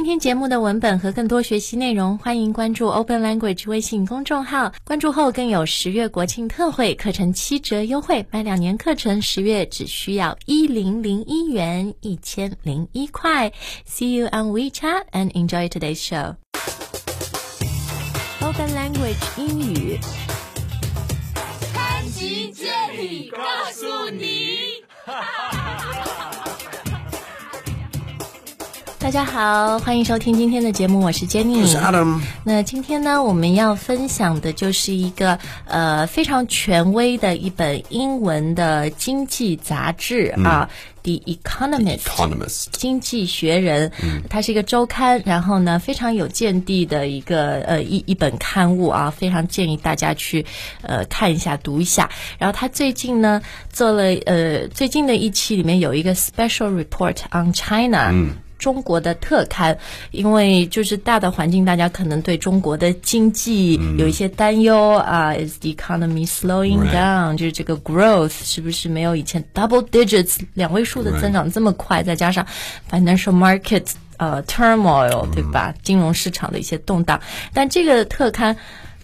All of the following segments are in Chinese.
今天节目的文本和更多学习内容，欢迎关注 Open Language 微信公众号。关注后更有十月国庆特惠课程七折优惠，买两年课程十月只需要一零零一元，一千零一块。See you on WeChat and enjoy today's show. Open Language 英语。潘吉接力告大家好，欢迎收听今天的节目，我是 Jenny，我是 Adam。那今天呢，我们要分享的就是一个呃非常权威的一本英文的经济杂志啊，《The Economist》Economist 经济学人，它是一个周刊，然后呢非常有见地的一个呃一一本刊物啊，非常建议大家去呃看一下读一下。然后他最近呢做了呃最近的一期里面有一个 special report on China。中国的特刊，因为就是大的环境，大家可能对中国的经济有一些担忧啊。Is the economy slowing down？就是这个 growth 是不是没有以前 double digits 两位数的增长这么快？再加上 financial market 呃 turmoil 对吧？金融市场的一些动荡，但这个特刊。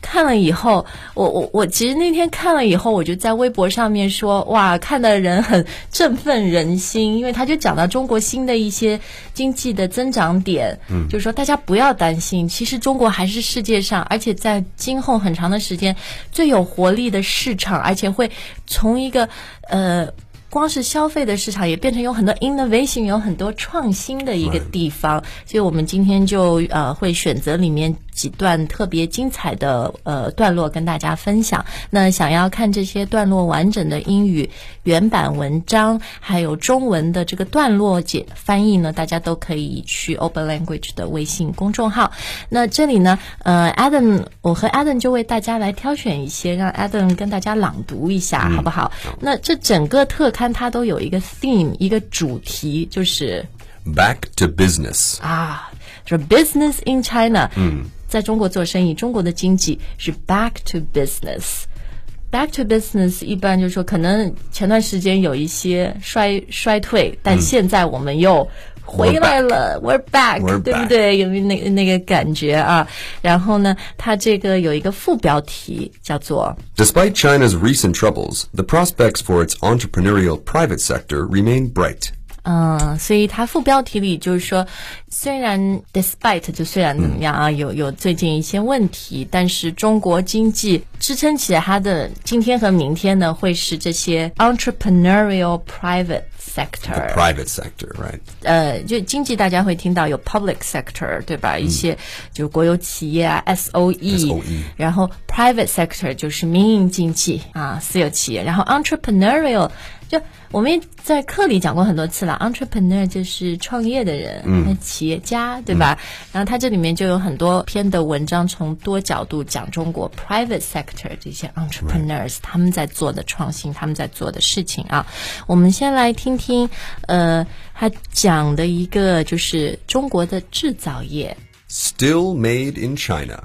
看了以后，我我我其实那天看了以后，我就在微博上面说，哇，看的人很振奋人心，因为他就讲到中国新的一些经济的增长点，嗯，就是说大家不要担心，其实中国还是世界上，而且在今后很长的时间最有活力的市场，而且会从一个呃。光是消费的市场也变成有很多 innovation，有很多创新的一个地方，所以我们今天就呃会选择里面几段特别精彩的呃段落跟大家分享。那想要看这些段落完整的英语原版文章，还有中文的这个段落解翻译呢，大家都可以去 Open Language 的微信公众号。那这里呢，呃，Adam，我和 Adam 就为大家来挑选一些，让 Adam 跟大家朗读一下，好不好？那这整个特刊它都有一个 theme，一个主题，就是 Back to business. 啊，就是 business in China。嗯，在中国做生意，中国的经济是 back to business。Back to business 一般就是说，可能前段时间有一些衰衰退，但现在我们又回来了，we're back，, We're 对不 back 对？有没有那个那个感觉啊？然后呢，它这个有一个副标题叫做 Despite China's recent troubles, the prospects for its entrepreneurial private sector remain bright. 嗯，所以它副标题里就是说，虽然 despite 就虽然怎么样啊，有有最近一些问题，但是中国经济支撑起来它的今天和明天呢，会是这些 entrepreneurial private sector。Private sector, right? 呃，就经济大家会听到有 public sector，对吧？一些就是国有企业啊，SOE，SOE 然后 private sector 就是民营经济啊，私有企业，然后 entrepreneurial 就我们也在课里讲过很多次了，entrepreneur 就是创业的人，嗯，企业家，对吧？然后他这里面就有很多篇的文章，从多角度讲中国 private sector 这些 entrepreneurs 他们在做的创新，他们在做的事情啊。我们先来听听，呃，他讲的一个就是中国的制造业。Still made in China.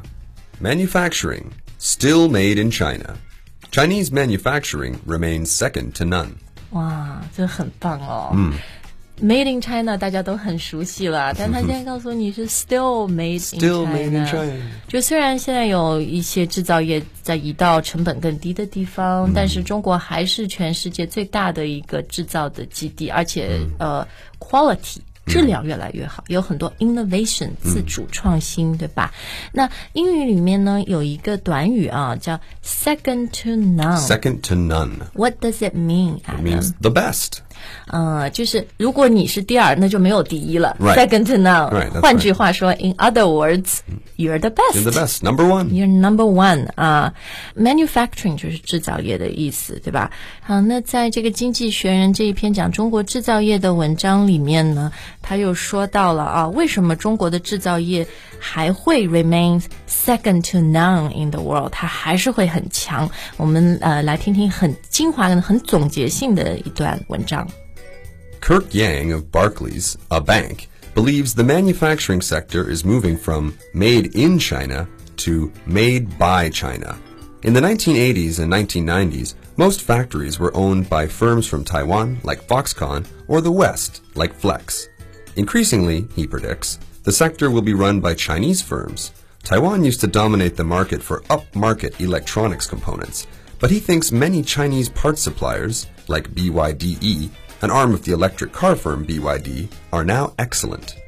Manufacturing. Still made in China. Chinese manufacturing remains second to none. 哇，这很棒哦。嗯，Made in China 大家都很熟悉了，但他现在告诉你是 still made in China。made in China 就虽然现在有一些制造业在移到成本更低的地方，但是中国还是全世界最大的一个制造的基地，而且、呃，quality。质量越来越好，有很多 innovation 自主创新，对吧？那英语里面呢有一个短语啊，叫 second to none。Second to none. What does it mean? It Adam? means the best. 呃，就是如果你是第二，那就没有第一了。Second to none。换句话说，in other words, you're the best. You're the best. Number one. You're number one 啊、manufacturing 就是制造业的意思，对吧？好，那在这个《经济学人》这一篇讲中国制造业的文章里面呢，他又说到了啊，为什么中国的制造业还会 remain second to none in the world？它还是会很强。我们呃来听听很精华的、很总结性的一段文章。 Kirk Yang of Barclays, a bank, believes the manufacturing sector is moving from made in China to made by China. In the 1980s and 1990s, most factories were owned by firms from Taiwan like Foxconn or the West like Flex. Increasingly, he predicts, The sector will be run by Chinese firms. Taiwan used to dominate the market for upmarket electronics components, but he thinks many Chinese parts suppliers, like BYDE, an arm of the electric car firm BYD, are now excellent.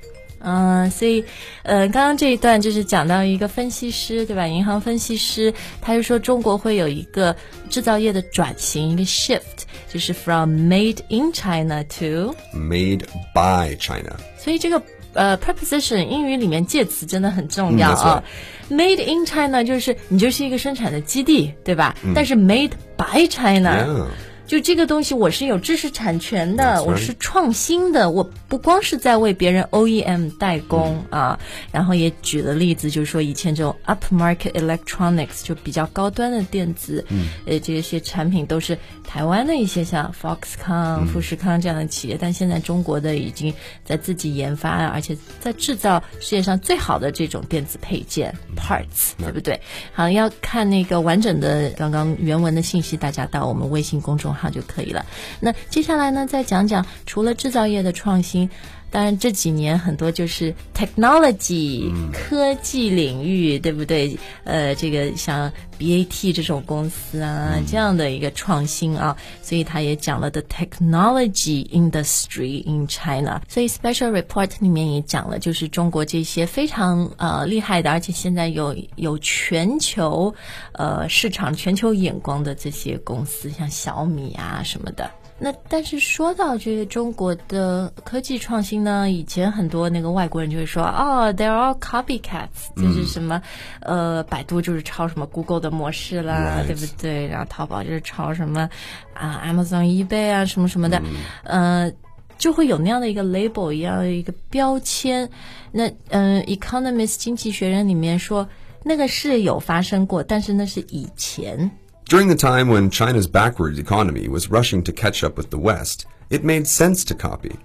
嗯，所以，呃，刚刚这一段就是讲到一个分析师，对吧？银行分析师，他就说中国会有一个制造业的转型，一个 shift，就是 from made in China to made by China。所以这个呃 preposition 英语里面介词真的很重要啊。Made in China 就是你就是一个生产的基地，对吧？但是 made by China。就这个东西，我是有知识产权的，我是创新的，我不光是在为别人 OEM 代工啊。然后也举了例子，就是说以前这种 upmarket electronics 就比较高端的电子，呃，这些产品都是台湾的一些像 Foxconn、富士康这样的企业，但现在中国的已经在自己研发，而且在制造世界上最好的这种电子配件 parts，对不对？好，要看那个完整的刚刚原文的信息，大家到我们微信公众。好就可以了。那接下来呢，再讲讲除了制造业的创新，当然这几年很多就是 technology 科技领域，对不对？呃，这个像 BAT 这种公司啊，这样的一个创新啊，所以他也讲了 the technology industry in China。所以 special report 里面也讲了，就是中国这些非常呃厉害的，而且现在有有全球呃市场、全球眼光的这些公司，像小米啊什么的。那但是说到这个中国的科技创新呢，以前很多那个外国人就会说，哦，there are copycats，就是什么，呃，百度就是抄什么 Google 的模式啦，对不对？然后淘宝就是抄什么啊，Amazon、eBay 啊，什么什么的，呃，就会有那样的一个 label 一样的一个标签。那嗯，《Economist》经济学人里面说，那个是有发生过，但是那是以前。During the time when China's backward economy was rushing to catch up with the West, it made sense to copy.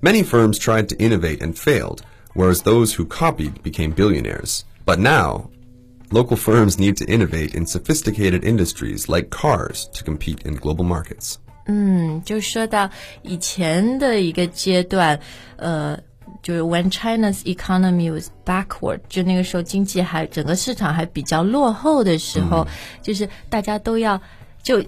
Many firms tried to innovate and failed, whereas those who copied became billionaires. But now, local firms need to innovate in sophisticated industries like cars to compete in global markets. 嗯，就说到以前的一个阶段，呃， 就是 when China's economy was backward，就那个时候经济还整个市场还比较落后的时候，嗯、就是大家都要就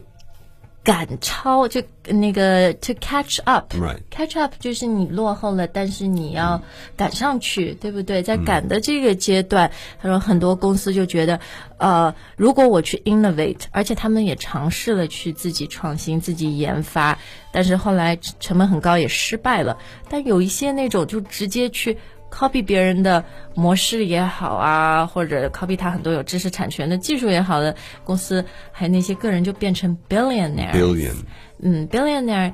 赶超，就那个 to catch up，catch up 就是你落后了，但是你要赶上去，对不对？在赶的这个阶段，他说很多公司就觉得，呃，如果我去 innovate，而且他们也尝试了去自己创新、自己研发，但是后来成本很高，也失败了。但有一些那种就直接去。Copy 别人的模式也好啊，或者 copy 他很多有知识产权的技术也好的公司，还有那些个人就变成 billionaire。billion，嗯，billionaire，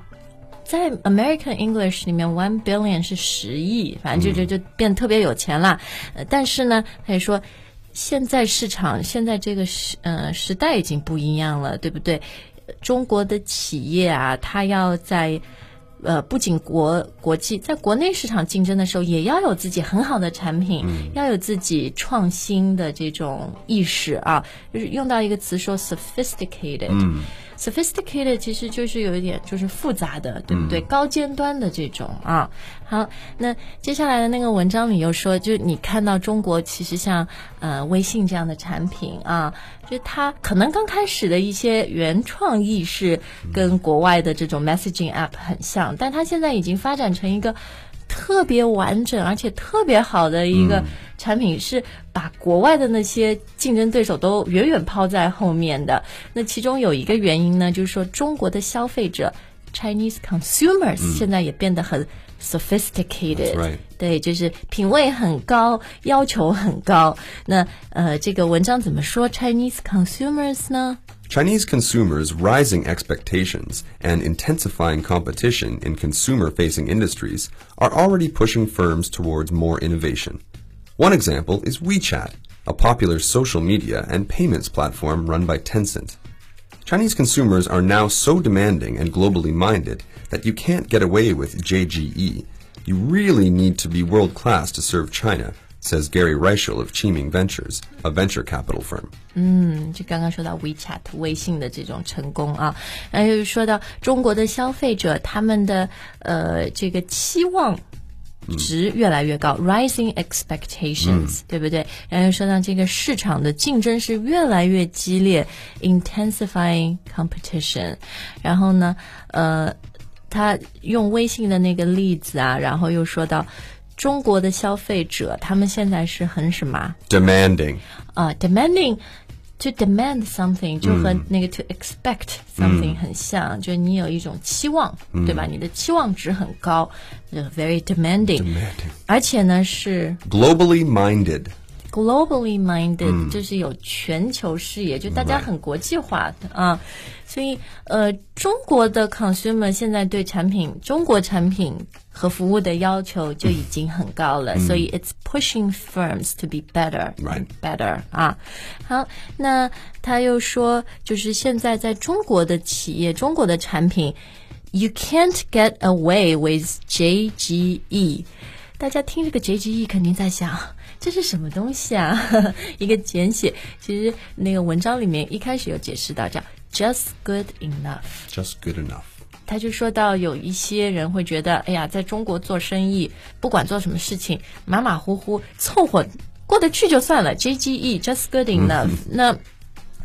在 American English 里面，one billion 是十亿，反正就就就变特别有钱了。呃，但是呢，他也说，现在市场现在这个时呃时代已经不一样了，对不对？中国的企业啊，它要在呃，不仅国国际在国内市场竞争的时候，也要有自己很好的产品，要有自己创新的这种意识啊。就是用到一个词说 sophisticated。Sophisticated 其实就是有一点就是复杂的，对不对？高尖端的这种啊。好，那接下来的那个文章里又说，就你看到中国其实像呃微信这样的产品啊，就它可能刚开始的一些原创意识跟国外的这种 messaging app 很像，但它现在已经发展成一个。特别完整而且特别好的一个产品，是把国外的那些竞争对手都远远抛在后面的。那其中有一个原因呢，就是说中国的消费者 Chinese consumers 现在也变得很 sophisticated，对，就是品味很高，要求很高。那呃，这个文章怎么说 Chinese consumers 呢？Chinese consumers' rising expectations and intensifying competition in consumer facing industries are already pushing firms towards more innovation. One example is WeChat, a popular social media and payments platform run by Tencent. Chinese consumers are now so demanding and globally minded that you can't get away with JGE. You really need to be world class to serve China says Gary Reichel of Qiming Ventures, a venture capital firm. 嗯，就刚刚说到 WeChat 微信的这种成功啊，然后又说到中国的消费者他们的呃这个期望 值越来越高、r i s i n g expectations，、对不对？然后又说到这个市场的竞争是越来越激烈，intensifying competition。然后呢，呃，他用微信的那个例子啊，然后又说到中国的消费者，他们现在是很什么啊 Demanding. 啊、d e m a n d i n g to demand something 就和那个 to expect something 很像，就是你有一种期望，对吧？你的期望值很高，就是 very demanding， Demanding. 而且呢是 Globally minded. globally minded，、就是有全球视野，就大家很国际化的啊。所以呃，中国的 consumer 现在对产品、中国产品和服务的要求就已经很高了，所以 it's pushing firms to be better Right. better 啊。好，那他又说，就是现在在中国的企业、中国的产品，you can't get away with JGE。大家听这个 JGE 肯定在想， 这是什么东西啊？一个简写。其实那个文章里面一开始有解释到，叫 just good enough。Just good enough. 他就说到有一些人会觉得，哎呀，在中国做生意，不管做什么事情，马马虎虎，凑合过得去就算了。JGE just good enough、那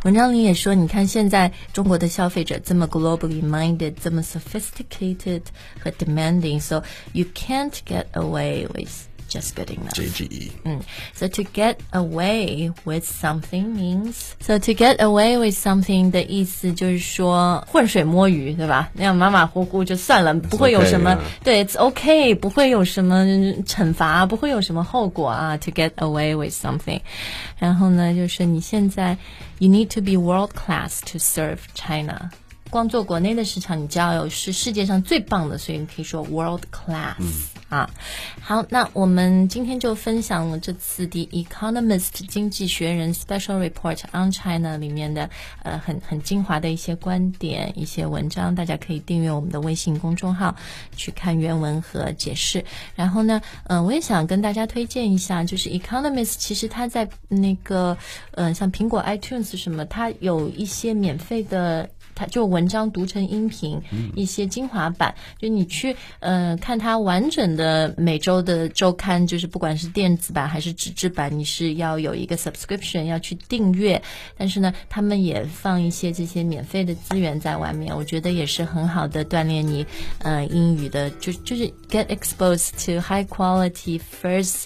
文章里也说，你看现在中国的消费者这么 globally minded，这么 sophisticated 和 demanding，so you can't get away with just good enough。 JGE. 嗯，so to get away with something means so to get away with something 的意思就是说浑水摸鱼，对吧？那样马马虎虎就算了，不会有什么 okay，对，it's okay，不会有什么惩罚，不会有什么后果啊。To get away with something，然后呢，就是你现在 you need to be world class to serve China。光做国内的市场，你就要有是世界上最棒的，所以你可以说 world class、 啊。好，那我们今天就分享了这次的《Economist》经济学人 Special Report on China 里面的呃很很精华的一些观点、一些文章，大家可以订阅我们的微信公众号去看原文和解释。然后呢，嗯、我也想跟大家推荐一下，就是《Economist》其实它在那个呃像苹果 iTunes 什么，它有一些免费的。它就文章读成音频，一些精华版，就你去呃看它完整的每周的周刊，就是不管是电子版还是纸质版，你是要有一个 subscription 要去订阅，但是呢，他们也放一些这些免费的资源在外面，我觉得也是很好的锻炼你呃英语的，就就是 get exposed to high quality first。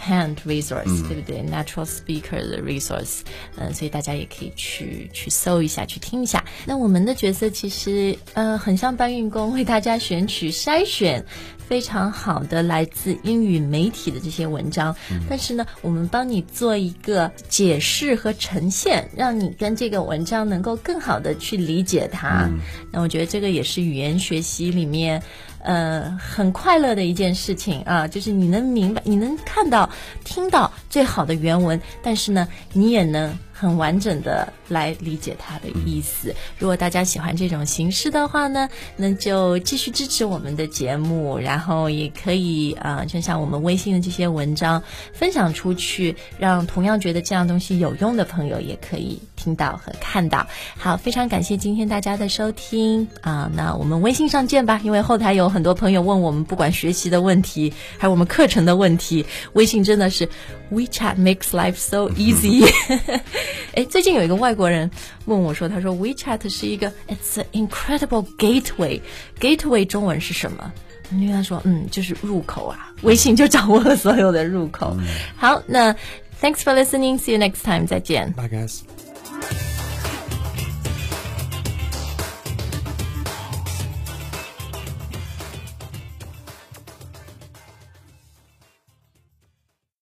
Hand resource，、对不对？Natural speaker 的 resource，嗯、所以大家也可以去去搜一下，去听一下。那我们的角色其实呃很像搬运工，为大家选取筛选非常好的来自英语媒体的这些文章，但是呢，我们帮你做一个解释和呈现，让你跟这个文章能够更好的去理解它。那我觉得这个也是语言学习里面。呃，很快乐的一件事情啊，就是你能明白，你能看到、听到最好的原文，但是呢，你也能很完整的来理解它的意思。如果大家喜欢这种形式的话呢，那就继续支持我们的节目，然后也可以啊、呃就像我们微信的这些文章分享出去，让同样觉得这样东西有用的朋友也可以听到和看到。好，非常感谢今天大家的收听啊、那我们微信上见吧，因为后台有很多朋友问我们，不管学习的问题，还有我们课程的问题，微信真的是 WeChat makes life so easy。哎，最近有一个外国人问我说，他说 WeChat 是一个 It's an incredible gateway。gateway 中文是什么？我就跟他说，嗯，就是入口啊，微信就掌握了所有的入口。好，那 Thanks for listening. See you next time. 再见。Bye, guys.